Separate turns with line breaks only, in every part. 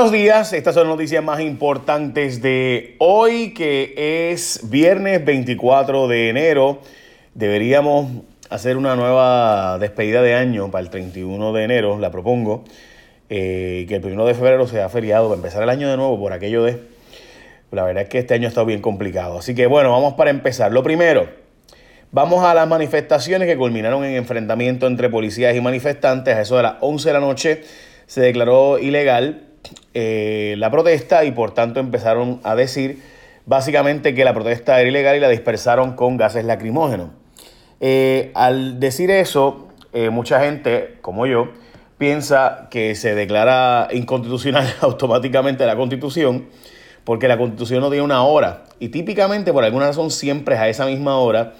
Buenos días, estas son las noticias más importantes de hoy, que es viernes 24 de enero. Deberíamos hacer una nueva despedida de año para el 31 de enero, la propongo, eh, que el 1 de febrero sea feriado para empezar el año de nuevo por aquello de... La verdad es que este año ha estado bien complicado. Así que bueno, vamos para empezar. Lo primero, vamos a las manifestaciones que culminaron en enfrentamiento entre policías y manifestantes. A eso de las 11 de la noche se declaró ilegal eh, la protesta y por tanto empezaron a decir básicamente que la protesta era ilegal y la dispersaron con gases lacrimógenos. Eh, al decir eso, eh, mucha gente, como yo, piensa que se declara inconstitucional automáticamente la constitución porque la constitución no tiene una hora y típicamente por alguna razón siempre es a esa misma hora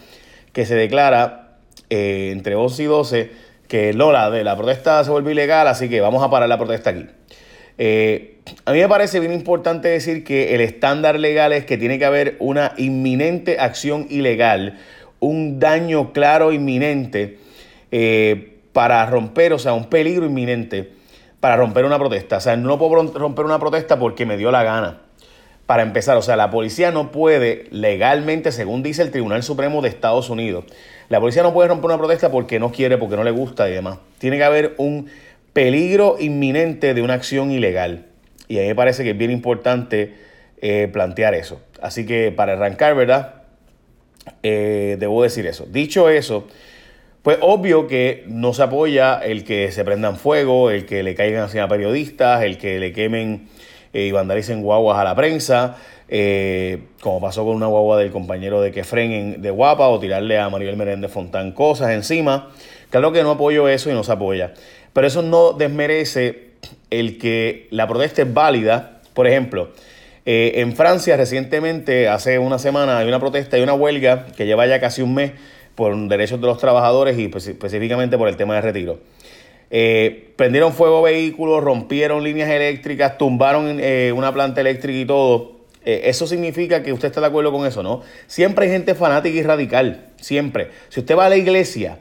que se declara entre 11 y 12 que Lola de la protesta se vuelve ilegal, así que vamos a parar la protesta aquí. Eh, a mí me parece bien importante decir que el estándar legal es que tiene que haber una inminente acción ilegal, un daño claro inminente eh, para romper, o sea, un peligro inminente para romper una protesta. O sea, no puedo romper una protesta porque me dio la gana. Para empezar, o sea, la policía no puede legalmente, según dice el Tribunal Supremo de Estados Unidos, la policía no puede romper una protesta porque no quiere, porque no le gusta y demás. Tiene que haber un peligro inminente de una acción ilegal. Y a mí me parece que es bien importante eh, plantear eso. Así que para arrancar, ¿verdad? Eh, debo decir eso. Dicho eso, pues obvio que no se apoya el que se prendan fuego, el que le caigan a periodistas, el que le quemen eh, y vandalicen guaguas a la prensa, como pasó con una guagua del compañero de Kefren de Guapa, o tirarle a Maribel Meréndez Fontán cosas encima. Claro que no apoyo eso y no se apoya. Pero eso no desmerece el que la protesta es válida. Por ejemplo, eh, en Francia recientemente, hace una semana, hay una protesta y una huelga que lleva ya casi un mes por derechos de los trabajadores y específicamente por el tema de retiro. Eh, prendieron fuego vehículos, rompieron líneas eléctricas, tumbaron eh, una planta eléctrica y todo. eso significa que usted está de acuerdo con eso, ¿no? Siempre hay gente fanática y radical, siempre. Si usted va a la iglesia,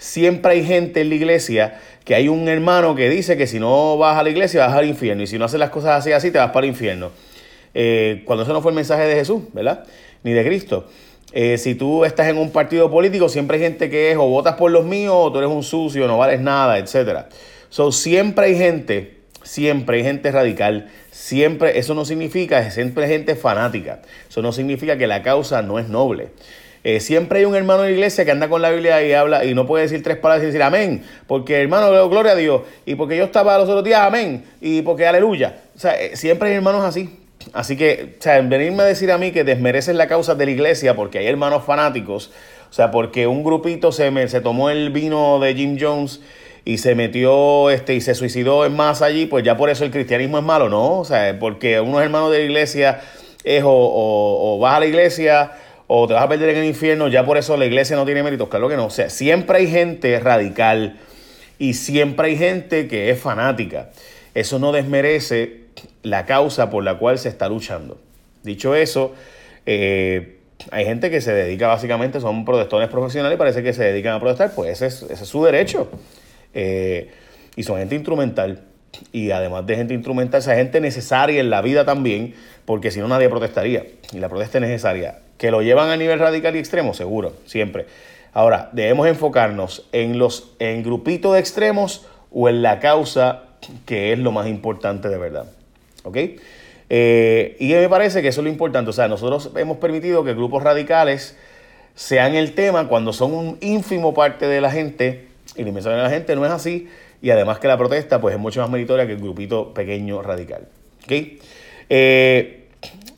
siempre hay gente en la iglesia que hay un hermano que dice que si no vas a la iglesia vas al infierno y si no haces las cosas así, así te vas para el infierno. Eh, cuando eso no fue el mensaje de Jesús, ¿verdad? Ni de Cristo. Eh, si tú estás en un partido político, siempre hay gente que es o votas por los míos o tú eres un sucio, no vales nada, etc. So, siempre hay gente, siempre hay gente radical, siempre, eso no significa, siempre hay gente fanática, eso no significa que la causa no es noble. Eh, siempre hay un hermano de la iglesia que anda con la Biblia y habla y no puede decir tres palabras y decir amén, porque hermano, gloria a Dios, y porque yo estaba los otros días, amén, y porque aleluya. O sea, eh, siempre hay hermanos así. Así que, o sea, venirme a decir a mí que desmereces la causa de la iglesia porque hay hermanos fanáticos, o sea, porque un grupito se, me, se tomó el vino de Jim Jones y se metió este, y se suicidó en masa allí, pues ya por eso el cristianismo es malo, ¿no? O sea, porque unos hermanos de la iglesia es o, o vas a la iglesia o te vas a perder en el infierno, ya por eso la iglesia no tiene méritos. Claro que no. O sea, siempre hay gente radical y siempre hay gente que es fanática. Eso no desmerece la causa por la cual se está luchando. Dicho eso, eh, hay gente que se dedica básicamente, son protestores profesionales y parece que se dedican a protestar, pues ese es, su derecho. Eh, y son gente instrumental. Y además de gente instrumental, esa gente necesaria en la vida también, porque si no nadie protestaría. Y la protesta es necesaria. ¿Que lo llevan a nivel radical y extremo? Seguro, siempre. Ahora, debemos enfocarnos en los en grupitos de extremos o en la causa que es lo más importante de verdad. ¿Ok? Eh, y me parece que eso es lo importante. O sea, nosotros hemos permitido que grupos radicales sean el tema cuando son un ínfimo parte de la gente, y la inmensa de la gente no es así, y además que la protesta pues es mucho más meritoria que el grupito pequeño radical. ¿Ok? Eh,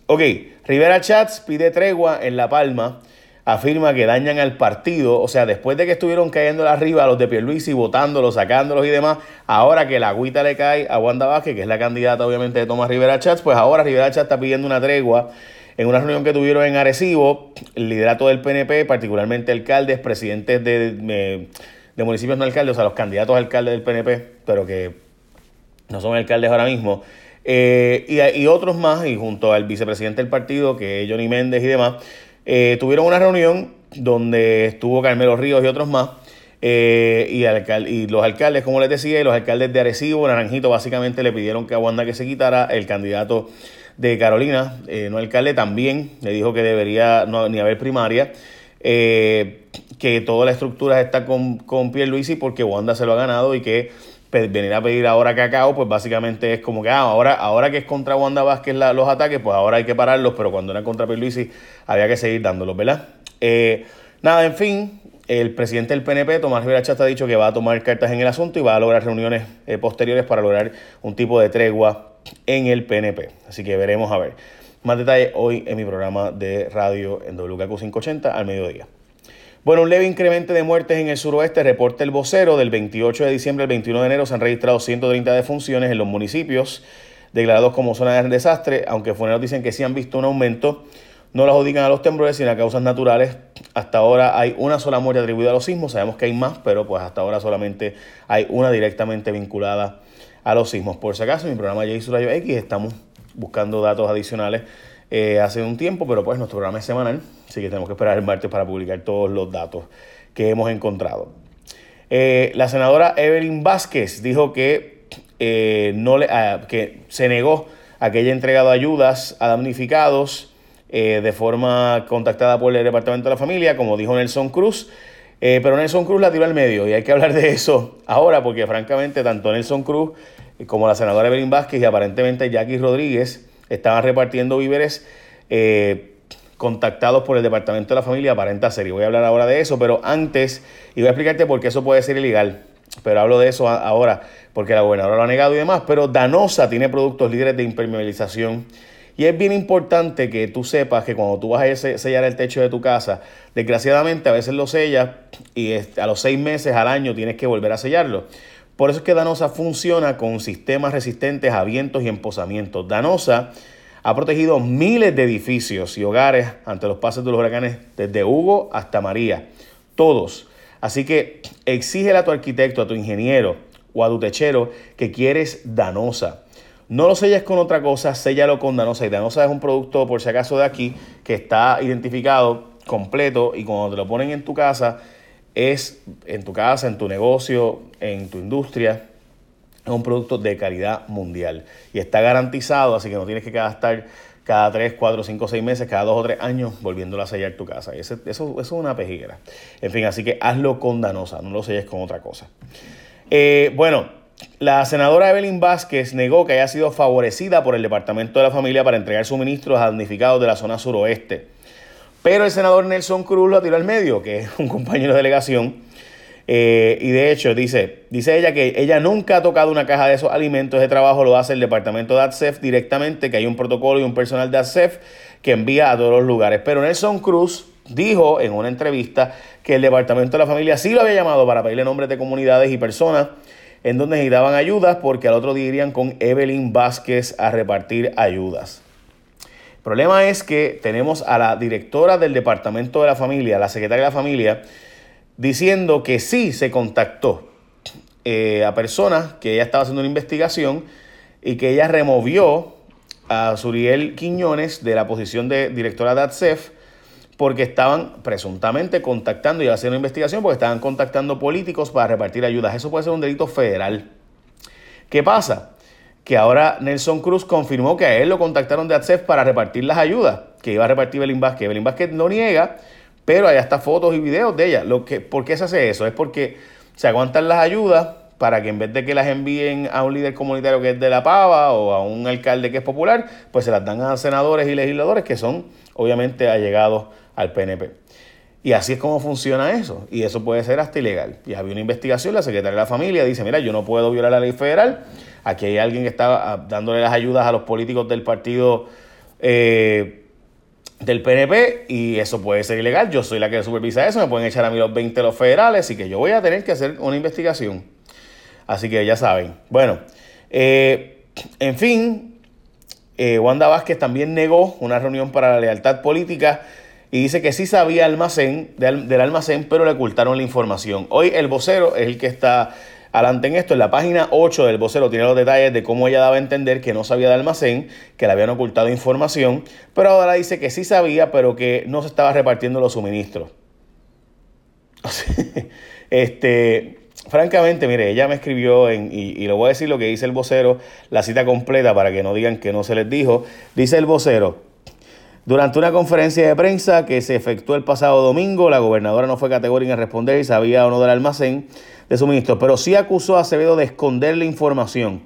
ok. Rivera Chats pide tregua en La Palma, afirma que dañan al partido, o sea, después de que estuvieron cayendo arriba a los de Pierluisi, votándolos, sacándolos y demás, ahora que la agüita le cae a Wanda Vázquez, que es la candidata obviamente de Tomás Rivera Chats, pues ahora Rivera Chats está pidiendo una tregua en una reunión que tuvieron en Arecibo, el liderato del PNP, particularmente alcaldes, presidentes de, de municipios no alcaldes, o sea, los candidatos a alcaldes del PNP, pero que no son alcaldes ahora mismo, eh, y, otros más, y junto al vicepresidente del partido, que es Johnny Méndez y demás, eh, tuvieron una reunión donde estuvo Carmelo Ríos y otros más, Eh, y, y, los alcaldes, como les decía, y los alcaldes de Arecibo, Naranjito, básicamente le pidieron que a Wanda que se quitara. El candidato de Carolina, no alcalde, también le dijo que debería no, ni haber primaria. Que toda la estructura está con, con Pierluisi porque Wanda se lo ha ganado y que venir a pedir ahora cacao, pues básicamente es como que ah, ahora, ahora que es contra Wanda Vázquez los ataques, pues ahora hay que pararlos, pero cuando era contra Pierluisi había que seguir dándolos, ¿verdad? nada, en fin, el presidente del PNP, Tomás Rivera Chata, ha dicho que va a tomar cartas en el asunto y va a lograr reuniones eh, posteriores para lograr un tipo de tregua en el PNP. Así que veremos a ver. Más detalles hoy en mi programa de radio en WKQ 580 al mediodía. Bueno, un leve incremento de muertes en el suroeste, reporta el vocero del 28 de diciembre al 21 de enero se han registrado 130 defunciones en los municipios declarados como zona de desastre, aunque funeros dicen que sí han visto un aumento no lo adjudican a los temblores, sino a causas naturales. Hasta ahora hay una sola muerte atribuida a los sismos, sabemos que hay más, pero pues hasta ahora solamente hay una directamente vinculada a los sismos. Por si acaso, en mi programa J X estamos buscando datos adicionales eh, hace un tiempo, pero pues nuestro programa es semanal, así que tenemos que esperar el martes para publicar todos los datos que hemos encontrado. Eh, la senadora Evelyn Vázquez dijo que, eh, no le, ah, que se negó a que haya entregado ayudas a damnificados de forma contactada por el Departamento de la Familia, como dijo Nelson Cruz. Pero Nelson Cruz la tiró al medio y hay que hablar de eso ahora porque francamente tanto Nelson Cruz como la senadora Evelyn Vázquez y aparentemente Jackie Rodríguez estaban repartiendo víveres eh, contactados por el Departamento de la Familia, aparenta ser. Y voy a hablar ahora de eso, pero antes, y voy a explicarte por qué eso puede ser ilegal. Pero hablo de eso ahora porque la gobernadora lo ha negado y demás. Pero Danosa tiene productos líderes de impermeabilización y es bien importante que tú sepas que cuando tú vas a sellar el techo de tu casa, desgraciadamente a veces lo sellas y a los seis meses al año tienes que volver a sellarlo. Por eso es que Danosa funciona con sistemas resistentes a vientos y emposamientos. Danosa ha protegido miles de edificios y hogares ante los pasos de los huracanes desde Hugo hasta María. Todos. Así que exígele a tu arquitecto, a tu ingeniero o a tu techero que quieres Danosa. No lo selles con otra cosa, séllalo con Danosa. Y Danosa es un producto, por si acaso, de aquí, que está identificado completo y cuando te lo ponen en tu casa, es en tu casa, en tu negocio, en tu industria, es un producto de calidad mundial. Y está garantizado, así que no tienes que gastar cada 3, 4, 5, 6 meses, cada 2 o 3 años volviéndolo a sellar tu casa. eso, eso, es una pejiguera. En fin, así que hazlo con Danosa, no lo selles con otra cosa. Eh, bueno, la senadora Evelyn Vázquez negó que haya sido favorecida por el Departamento de la Familia para entregar suministros a damnificados de la zona suroeste. Pero el senador Nelson Cruz lo tiró al medio, que es un compañero de delegación. Eh, y de hecho, dice, dice ella que ella nunca ha tocado una caja de esos alimentos. de trabajo lo hace el departamento de ADSEF directamente, que hay un protocolo y un personal de ADSEF que envía a todos los lugares. Pero Nelson Cruz dijo en una entrevista que el departamento de la familia sí lo había llamado para pedirle nombres de comunidades y personas en donde necesitaban ayudas porque al otro día irían con Evelyn Vázquez a repartir ayudas. El problema es que tenemos a la directora del Departamento de la Familia, la secretaria de la Familia, diciendo que sí se contactó eh, a personas que ella estaba haciendo una investigación y que ella removió a Suriel Quiñones de la posición de directora de ADSEF porque estaban presuntamente contactando y haciendo investigación porque estaban contactando políticos para repartir ayudas. Eso puede ser un delito federal. ¿Qué pasa? Que ahora Nelson Cruz confirmó que a él lo contactaron de ADSEF para repartir las ayudas que iba a repartir Belín Vázquez. Belín Vázquez no niega, pero hay hasta fotos y videos de ella. Lo que, ¿Por qué se hace eso? Es porque se aguantan las ayudas para que en vez de que las envíen a un líder comunitario que es de la pava o a un alcalde que es popular, pues se las dan a senadores y legisladores que son obviamente allegados al PNP. Y así es como funciona eso. Y eso puede ser hasta ilegal. Y había una investigación, la secretaria de la familia dice, mira, yo no puedo violar la ley federal. Aquí hay alguien que está ah, dándole las ayudas a los políticos del partido eh, del PNP y eso puede ser ilegal. Yo soy la que supervisa eso, me pueden echar a mí los 20 los federales y que yo voy a tener que hacer una investigación. Así que ya saben. Bueno, eh, en fin, eh, Wanda Vázquez también negó una reunión para la lealtad política y dice que sí sabía almacén, del, almacén, pero le ocultaron la información. Hoy el vocero es el que está adelante en esto. En la página 8 del vocero tiene los detalles de cómo ella daba a entender que no sabía de almacén, que le habían ocultado información, pero ahora dice que sí sabía, pero que no se estaba repartiendo los suministros. Este, francamente, mire, ella me escribió en, y, y le voy a decir lo que dice el vocero, la cita completa para que no digan que no se les dijo. Dice el vocero, durante una conferencia de prensa que se efectuó el pasado domingo, la gobernadora no fue categórica en responder y sabía o no del almacén de suministros, pero sí acusó a Acevedo de esconder la información.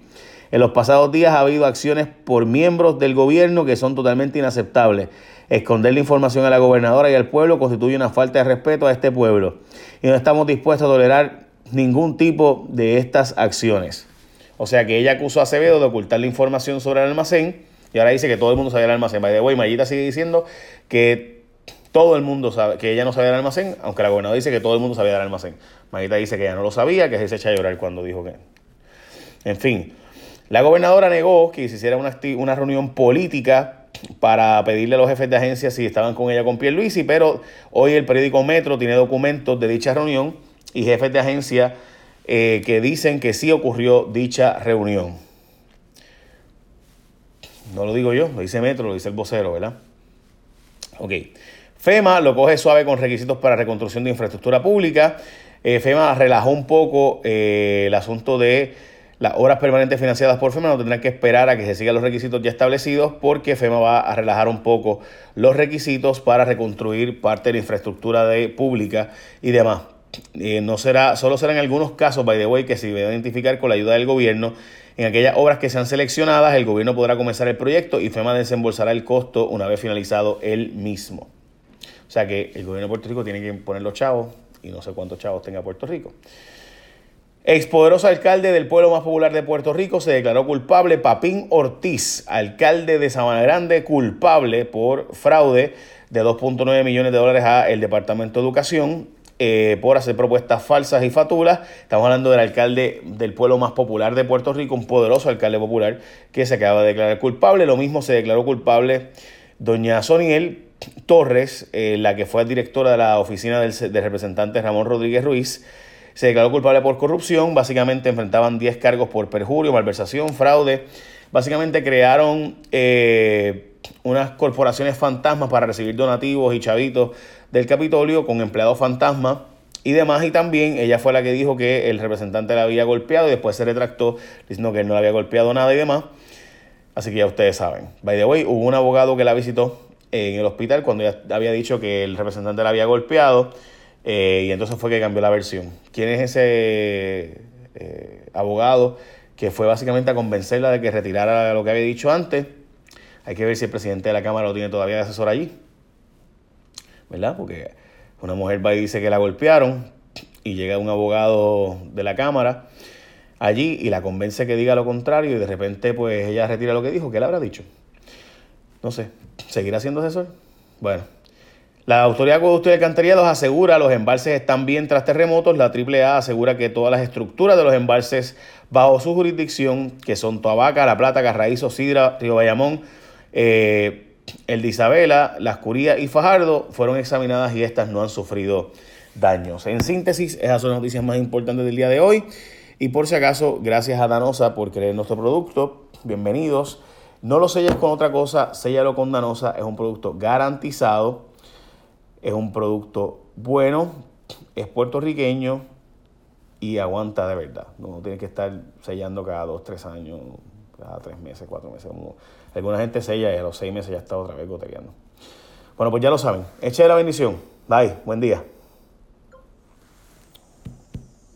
En los pasados días ha habido acciones por miembros del gobierno que son totalmente inaceptables. Esconder la información a la gobernadora y al pueblo constituye una falta de respeto a este pueblo y no estamos dispuestos a tolerar ningún tipo de estas acciones. O sea que ella acusó a Acevedo de ocultar la información sobre el almacén y ahora dice que todo el mundo sabía del almacén. By the way, Mayita sigue diciendo que todo el mundo sabe, que ella no sabía del almacén, aunque la gobernadora dice que todo el mundo sabía del almacén. Mayita dice que ella no lo sabía, que se echa a llorar cuando dijo que... En fin, la gobernadora negó que se hiciera una, una reunión política para pedirle a los jefes de agencia si estaban con ella con Pierluisi, pero hoy el periódico Metro tiene documentos de dicha reunión y jefes de agencia eh, que dicen que sí ocurrió dicha reunión. No lo digo yo, lo dice Metro, lo dice el vocero, ¿verdad? Ok. FEMA lo coge suave con requisitos para reconstrucción de infraestructura pública. Eh, FEMA relajó un poco eh, el asunto de las obras permanentes financiadas por FEMA. No tendrán que esperar a que se sigan los requisitos ya establecidos porque FEMA va a relajar un poco los requisitos para reconstruir parte de la infraestructura pública y demás. Eh, no será, solo serán algunos casos, by the way, que se deben identificar con la ayuda del gobierno. En aquellas obras que sean seleccionadas, el gobierno podrá comenzar el proyecto y FEMA desembolsará el costo una vez finalizado el mismo. O sea que el gobierno de Puerto Rico tiene que poner los chavos y no sé cuántos chavos tenga Puerto Rico. Expoderoso alcalde del pueblo más popular de Puerto Rico se declaró culpable. Papín Ortiz, alcalde de Sabana Grande, culpable por fraude de 2.9 millones de dólares a el Departamento de Educación eh, por hacer propuestas falsas y fatulas. Estamos hablando del alcalde del pueblo más popular de Puerto Rico, un poderoso alcalde popular que se acaba de declarar culpable. Lo mismo se declaró culpable doña Soniel Torres, eh, la que fue directora de la oficina del, representante Ramón Rodríguez Ruiz. Se declaró culpable por corrupción. Básicamente enfrentaban 10 cargos por perjurio, malversación, fraude. Básicamente crearon eh, unas corporaciones fantasmas para recibir donativos y chavitos del Capitolio con empleados fantasmas y demás. Y también ella fue la que dijo que el representante la había golpeado y después se retractó diciendo que él no le había golpeado nada y demás. Así que ya ustedes saben. By the way, hubo un abogado que la visitó en el hospital cuando ya había dicho que el representante la había golpeado eh, y entonces fue que cambió la versión. ¿Quién es ese eh, abogado que fue básicamente a convencerla de que retirara lo que había dicho antes? Hay que ver si el presidente de la Cámara lo tiene todavía de asesor allí. ¿Verdad? Porque una mujer va y dice que la golpearon y llega un abogado de la Cámara allí y la convence que diga lo contrario y de repente pues ella retira lo que dijo. ¿Qué le habrá dicho? No sé. ¿Seguirá siendo asesor? Bueno. La Autoridad de Acueducto y Alcantarillado asegura los embalses están bien tras terremotos. La AAA asegura que todas las estructuras de los embalses bajo su jurisdicción, que son Toabaca, La Plata, Carraízo, Sidra, Río Bayamón, eh, el de Isabela, Las Curías y Fajardo fueron examinadas y estas no han sufrido daños. En síntesis, esas son las noticias más importantes del día de hoy. Y por si acaso, gracias a Danosa por creer nuestro producto. Bienvenidos. No lo selles con otra cosa, séllalo con Danosa. Es un producto garantizado. Es un producto bueno. Es puertorriqueño y aguanta de verdad. No tiene que estar sellando cada dos, tres años, cada tres meses, cuatro meses. Como alguna gente sella y a los seis meses ya está otra vez goteando. Bueno, pues ya lo saben. Eche la bendición. Bye. Buen día.